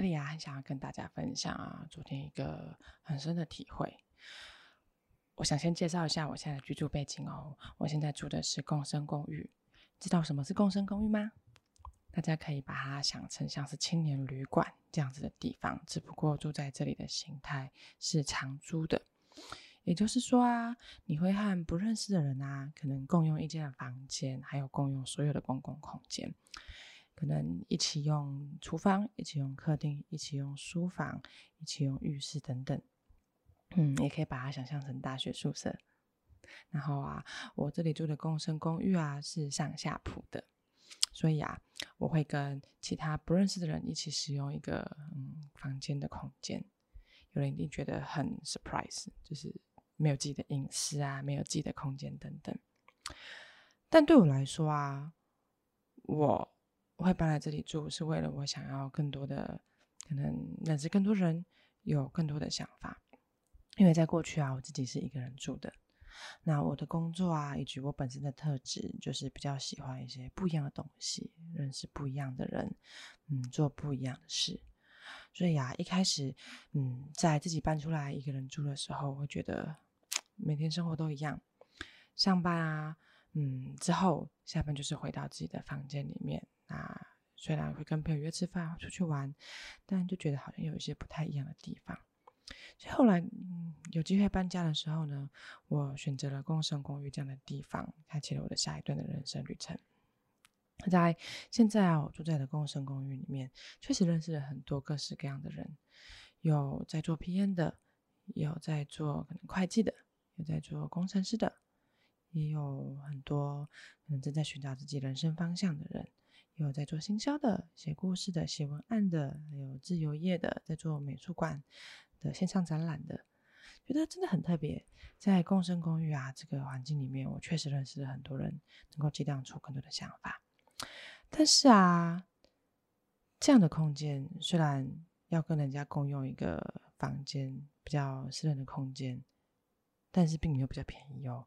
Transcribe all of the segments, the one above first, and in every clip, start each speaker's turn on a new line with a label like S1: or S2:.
S1: 这里啊，很想要跟大家分享啊，昨天一个很深的体会。我想先介绍一下我现在的居住背景哦。我现在住的是共生公寓，知道什么是共生公寓吗？大家可以把它想成像是青年旅馆这样子的地方，只不过住在这里的形态是长租的。也就是说啊，你会和不认识的人啊，可能共用一间房间，还有共用所有的公共空间。可能一起用厨房，一起用客厅，一起用书房，一起用浴室等等。嗯，也可以把它想象成大学宿舍。然后啊，我这里住的共生公寓啊是上下铺的，所以啊，我会跟其他不认识的人一起使用一个嗯房间的空间。有人一定觉得很 surprise，就是没有自己的隐私啊，没有自己的空间等等。但对我来说啊，我。我会搬来这里住，是为了我想要更多的可能认识更多人，有更多的想法。因为在过去啊，我自己是一个人住的。那我的工作啊，以及我本身的特质，就是比较喜欢一些不一样的东西，认识不一样的人，嗯，做不一样的事。所以啊，一开始，嗯，在自己搬出来一个人住的时候，会觉得每天生活都一样，上班啊，嗯，之后下班就是回到自己的房间里面。那虽然会跟朋友约吃饭、出去玩，但就觉得好像有一些不太一样的地方。所以后来，嗯，有机会搬家的时候呢，我选择了共生公寓这样的地方，开启了我的下一段的人生旅程。在现在啊，我住在的共生公寓里面，确实认识了很多各式各样的人，有在做 PM 的，有在做可能会计的，有在做工程师的，也有很多可能正在寻找自己人生方向的人。有在做行销的、写故事的、写文案的，还有自由业的，在做美术馆的线上展览的，觉得真的很特别。在共生公寓啊这个环境里面，我确实认识了很多人，能够激荡出更多的想法。但是啊，这样的空间虽然要跟人家共用一个房间，比较私人的空间，但是并没有比较便宜哦，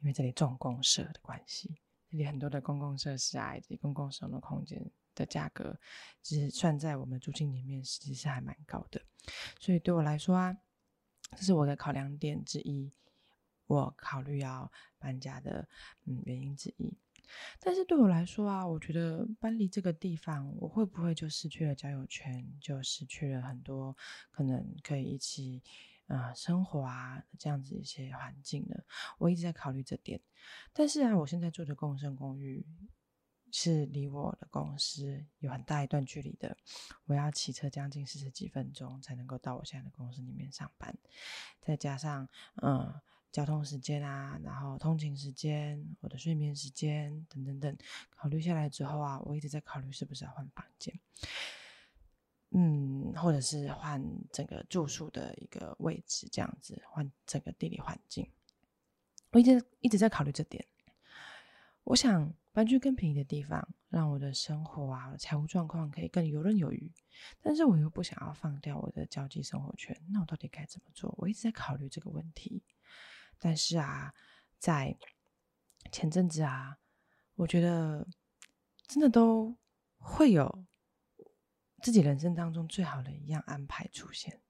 S1: 因为这里重公社的关系。里很多的公共设施啊，以及公共使用的空间的价格，其实算在我们租金里面，其实是还蛮高的。所以对我来说啊，这是我的考量点之一，我考虑要搬家的嗯原因之一。但是对我来说啊，我觉得搬离这个地方，我会不会就失去了交友圈，就失去了很多可能可以一起。啊，生活啊，这样子一些环境呢，我一直在考虑这点。但是啊，我现在住的共生公寓是离我的公司有很大一段距离的，我要骑车将近四十几分钟才能够到我现在的公司里面上班。再加上嗯，交通时间啊，然后通勤时间、我的睡眠时间等等等，考虑下来之后啊，我一直在考虑是不是要换房间。嗯，或者是换整个住宿的一个位置，这样子换整个地理环境。我一直一直在考虑这点。我想搬去更便宜的地方，让我的生活啊、财务状况可以更游刃有余。但是我又不想要放掉我的交际生活圈，那我到底该怎么做？我一直在考虑这个问题。但是啊，在前阵子啊，我觉得真的都会有。自己人生当中最好的一样安排出现，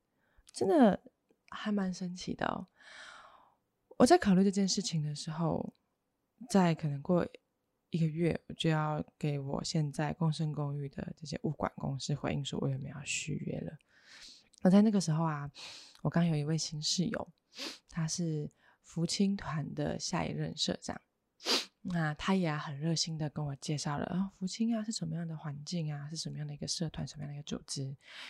S1: 真的还蛮神奇的哦。我在考虑这件事情的时候，在可能过一个月，我就要给我现在共生公寓的这些物管公司回应说，我有没有要续约了。而在那个时候啊，我刚有一位新室友，他是福清团的下一任社长。那他也很热心的跟我介绍了啊，福清啊是什么样的环境啊，是什么样的一个社团，什么样的一个组织。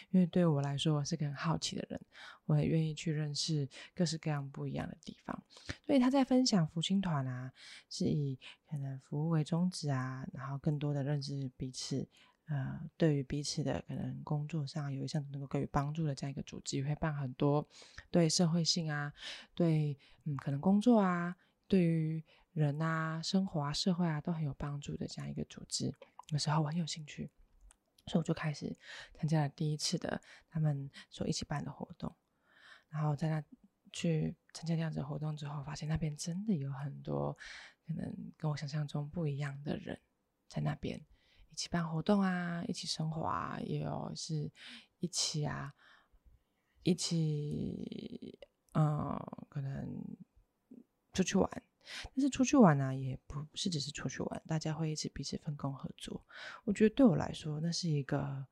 S1: 因为对我来说，我是个很好奇的人，我也愿意去认识各式各样不一样的地方。所以他在分享福清团啊，是以可能服务为宗旨啊，然后更多的认识彼此，呃，对于彼此的可能工作上有一项能够给予帮助的这样一个组织，会办很多对社会性啊，对嗯可能工作啊，对于。人啊，生活啊，社会啊，都很有帮助的这样一个组织。有时候我很有兴趣，所以我就开始参加了第一次的他们所一起办的活动。然后在那去参加这样子活动之后，发现那边真的有很多可能跟我想象中不一样的人在那边一起办活动啊，一起生活啊，也有是一起啊，一起，嗯，可能出去玩。但是出去玩呢，也不是只是出去玩，大家会一起彼此分工合作。我觉得对我来说，那是一个，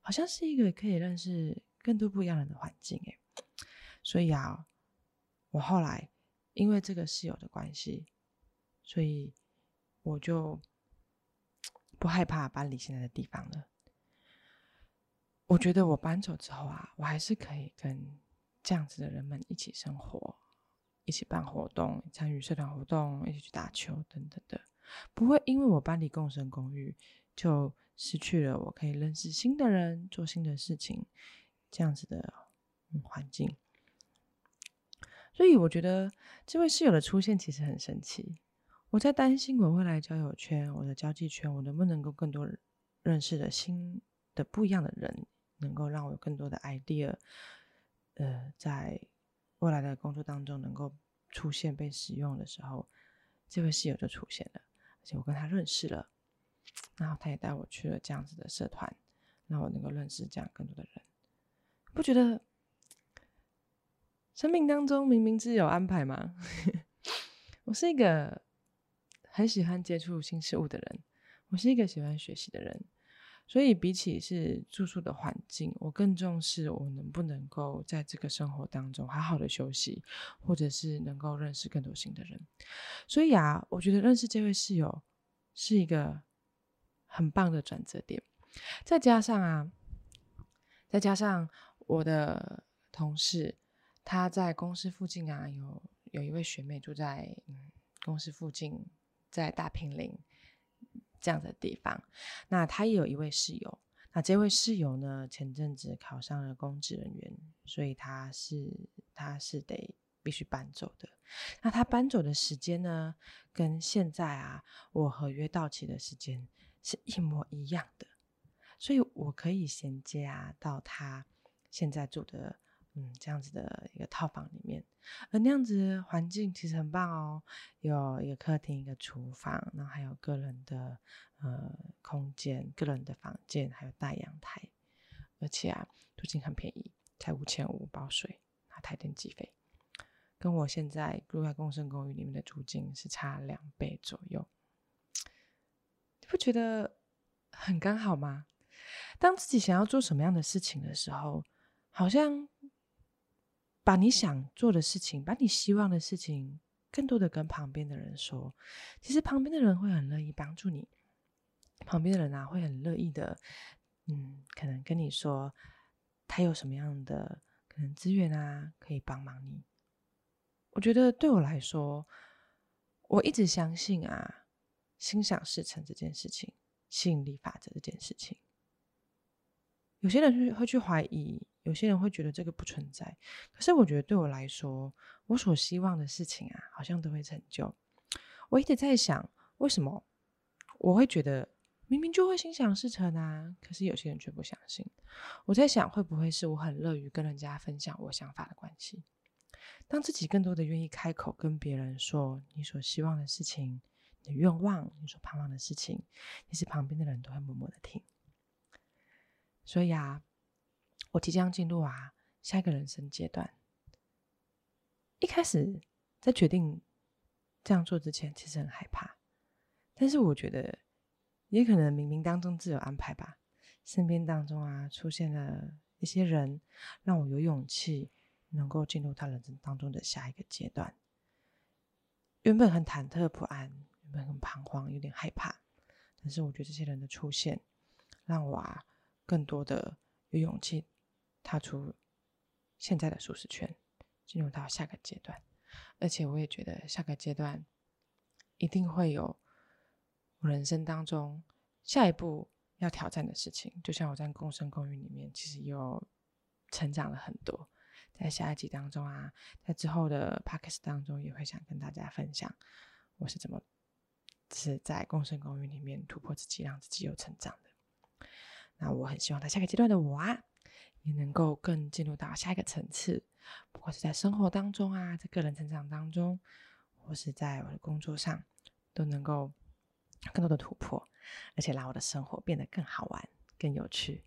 S1: 好像是一个可以认识更多不一样人的环境诶。所以啊，我后来因为这个室友的关系，所以我就不害怕搬离现在的地方了。我觉得我搬走之后啊，我还是可以跟这样子的人们一起生活。一起办活动，参与社团活动，一起去打球等等的，不会因为我搬离共生公寓就失去了我可以认识新的人、做新的事情这样子的环境。所以我觉得这位室友的出现其实很神奇。我在担心我未来交友圈、我的交际圈，我能不能够更多认识的新的不一样的人，能够让我有更多的 idea，呃，在。未来的工作当中能够出现被使用的时候，这位室友就出现了，而且我跟他认识了，然后他也带我去了这样子的社团，让我能够认识这样更多的人。不觉得生命当中冥冥自有安排吗？我是一个很喜欢接触新事物的人，我是一个喜欢学习的人。所以，比起是住宿的环境，我更重视我能不能够在这个生活当中好好的休息，或者是能够认识更多新的人。所以啊，我觉得认识这位室友是一个很棒的转折点。再加上啊，再加上我的同事，他在公司附近啊，有有一位学妹住在公司附近，在大平林。这样的地方，那他也有一位室友。那这位室友呢，前阵子考上了公职人员，所以他是他是得必须搬走的。那他搬走的时间呢，跟现在啊我合约到期的时间是一模一样的，所以我可以衔接啊到他现在住的。嗯，这样子的一个套房里面，而那样子环境其实很棒哦，有一个客厅、一个厨房，然后还有个人的呃空间、个人的房间，还有大阳台，而且啊，租金很便宜，才五千五包水，拿台电计费，跟我现在住在共生公寓里面的租金是差两倍左右，你不觉得很刚好吗？当自己想要做什么样的事情的时候，好像。把你想做的事情，把你希望的事情，更多的跟旁边的人说。其实旁边的人会很乐意帮助你，旁边的人啊会很乐意的，嗯，可能跟你说他有什么样的可能资源啊，可以帮忙你。我觉得对我来说，我一直相信啊，心想事成这件事情，吸引力法则这件事情。有些人会去怀疑。有些人会觉得这个不存在，可是我觉得对我来说，我所希望的事情啊，好像都会成就。我一直在想，为什么我会觉得明明就会心想事成啊？可是有些人却不相信。我在想，会不会是我很乐于跟人家分享我想法的关系？当自己更多的愿意开口跟别人说你所希望的事情、你的愿望、你所盼望的事情，其实旁边的人都会默默的听。所以啊。我即将进入啊下一个人生阶段。一开始在决定这样做之前，其实很害怕，但是我觉得也可能冥冥当中自有安排吧。身边当中啊出现了一些人，让我有勇气能够进入他人生当中的下一个阶段。原本很忐忑不安，原本很彷徨，有点害怕，但是我觉得这些人的出现，让我啊更多的有勇气。踏出现在的舒适圈，进入到下个阶段，而且我也觉得下个阶段一定会有我人生当中下一步要挑战的事情。就像我在共生公寓里面，其实又成长了很多。在下一集当中啊，在之后的 p o c a s t 当中，也会想跟大家分享我是怎么是在共生公寓里面突破自己，让自己有成长的。那我很希望在下个阶段的我啊。也能够更进入到下一个层次，不管是在生活当中啊，在个人成长当中，或是在我的工作上，都能够更多的突破，而且让我的生活变得更好玩、更有趣，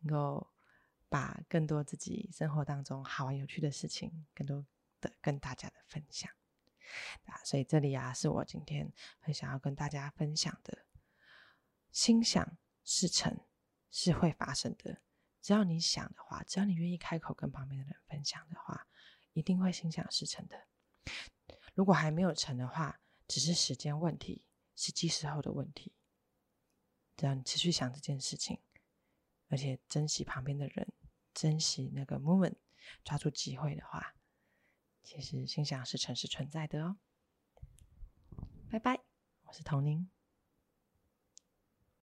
S1: 能够把更多自己生活当中好玩有趣的事情，更多的跟大家的分享。啊，所以这里啊，是我今天很想要跟大家分享的。心想事成是会发生的，只要你想的话，只要你愿意开口跟旁边的人分享的话，一定会心想事成的。如果还没有成的话，只是时间问题，是几时候的问题。只要你持续想这件事情，而且珍惜旁边的人，珍惜那个 moment，抓住机会的话。其实心想事成是存在的哦。拜拜，我是童宁。